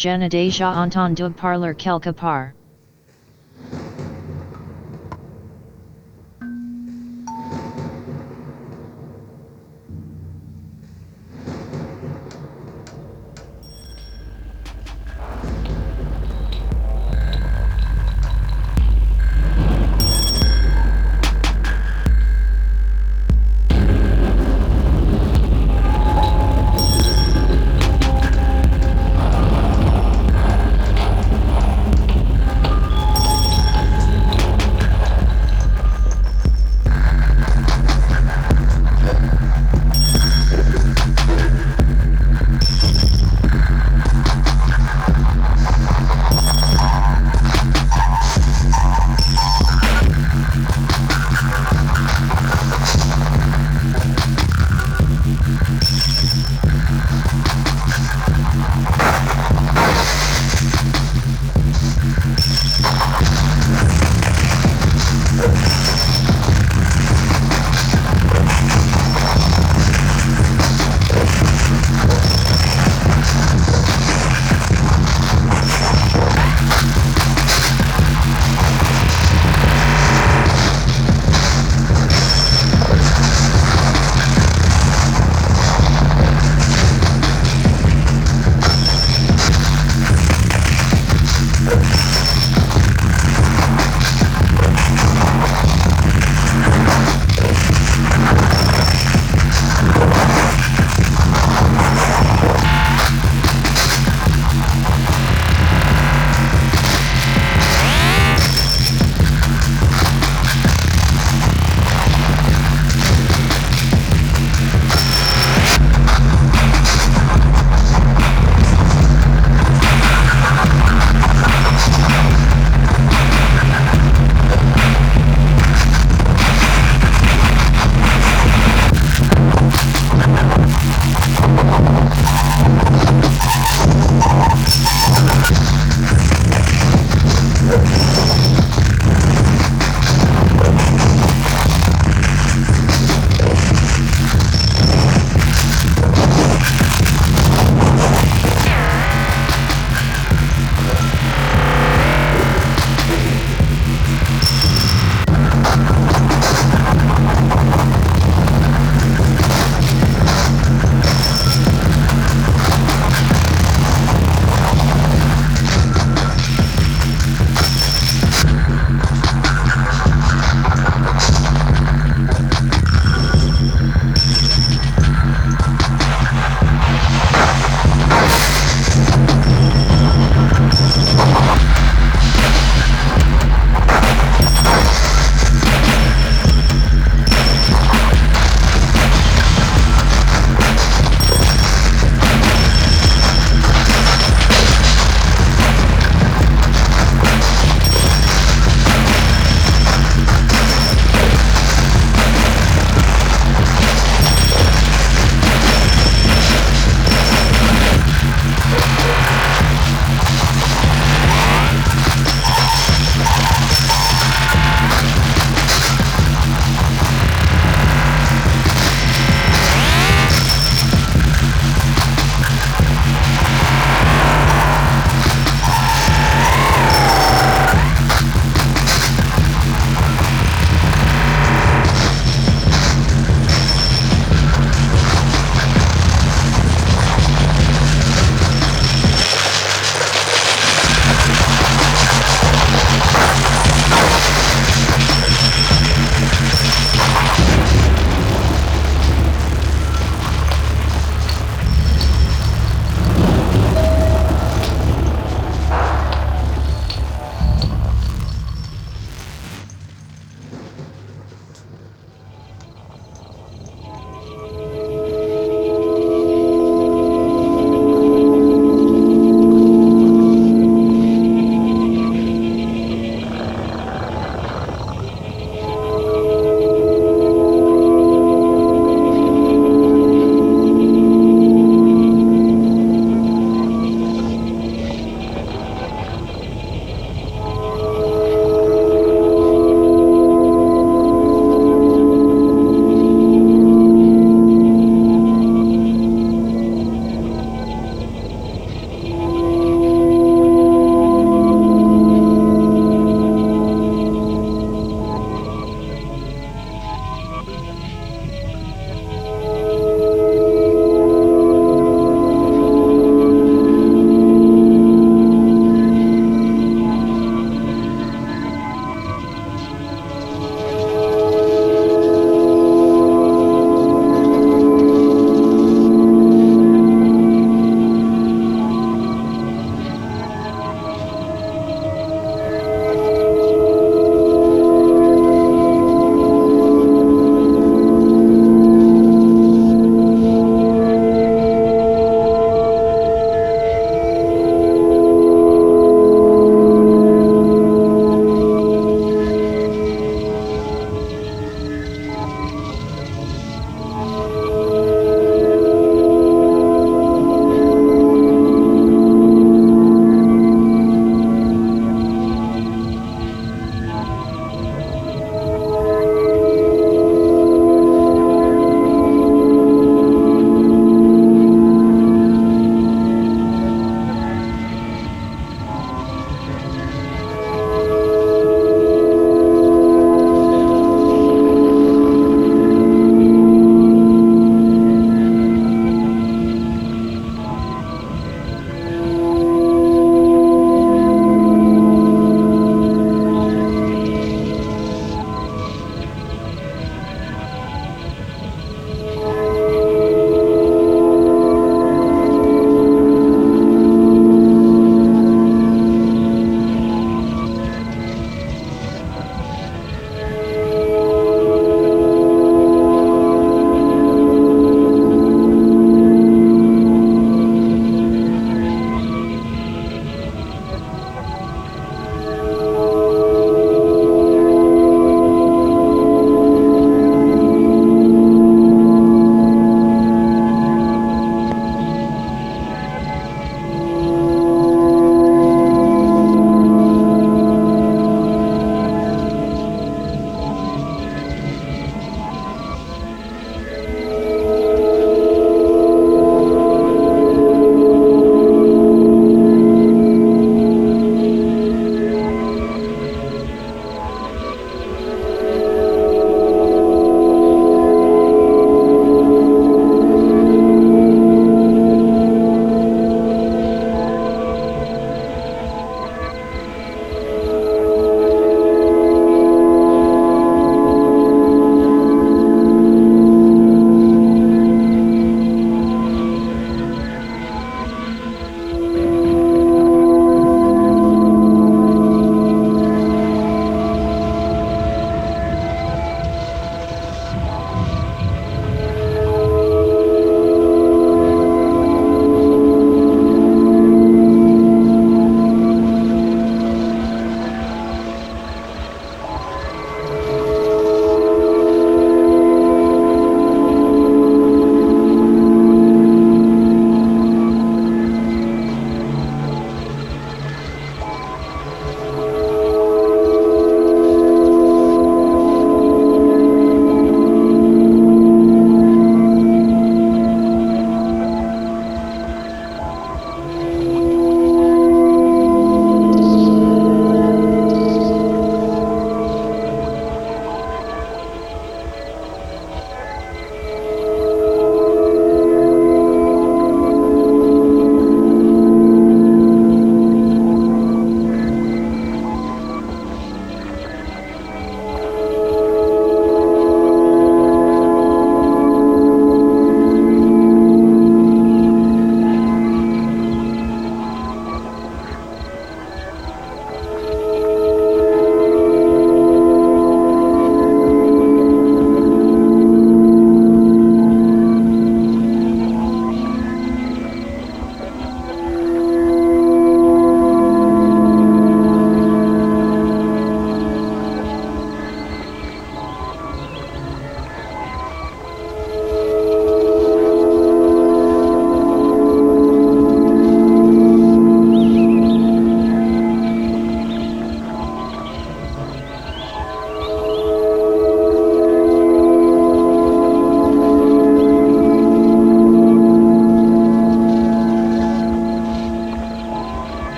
Janadesha entendu Parler Quelque Part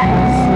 Yes.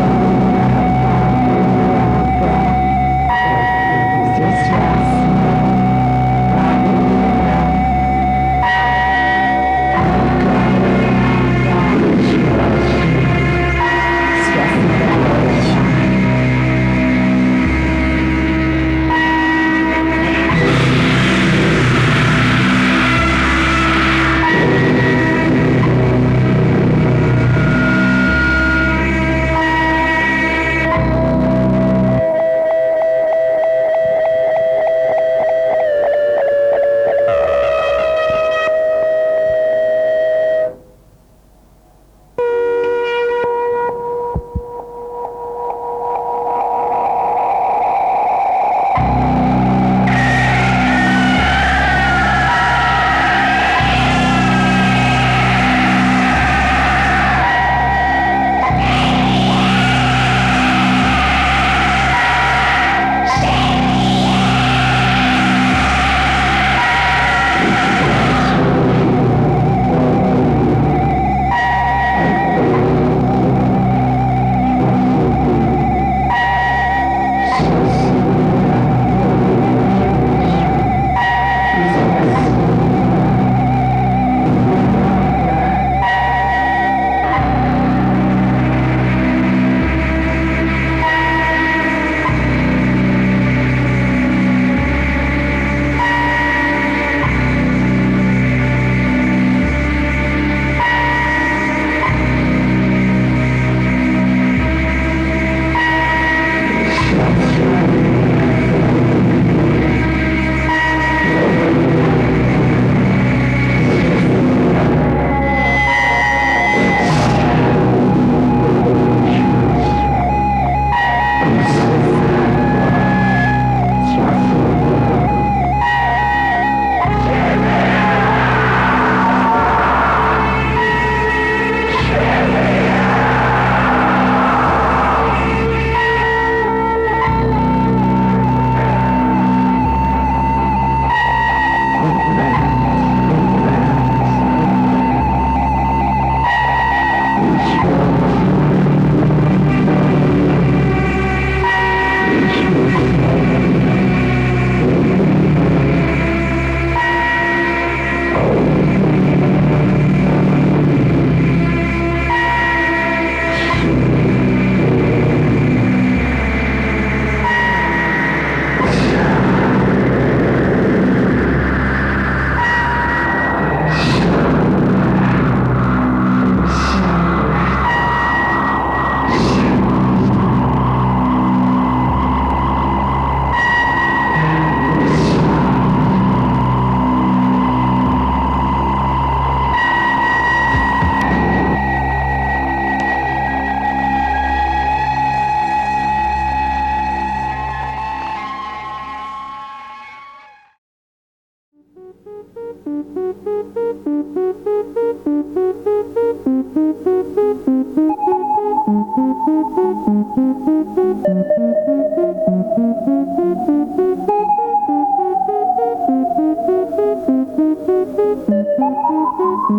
Thank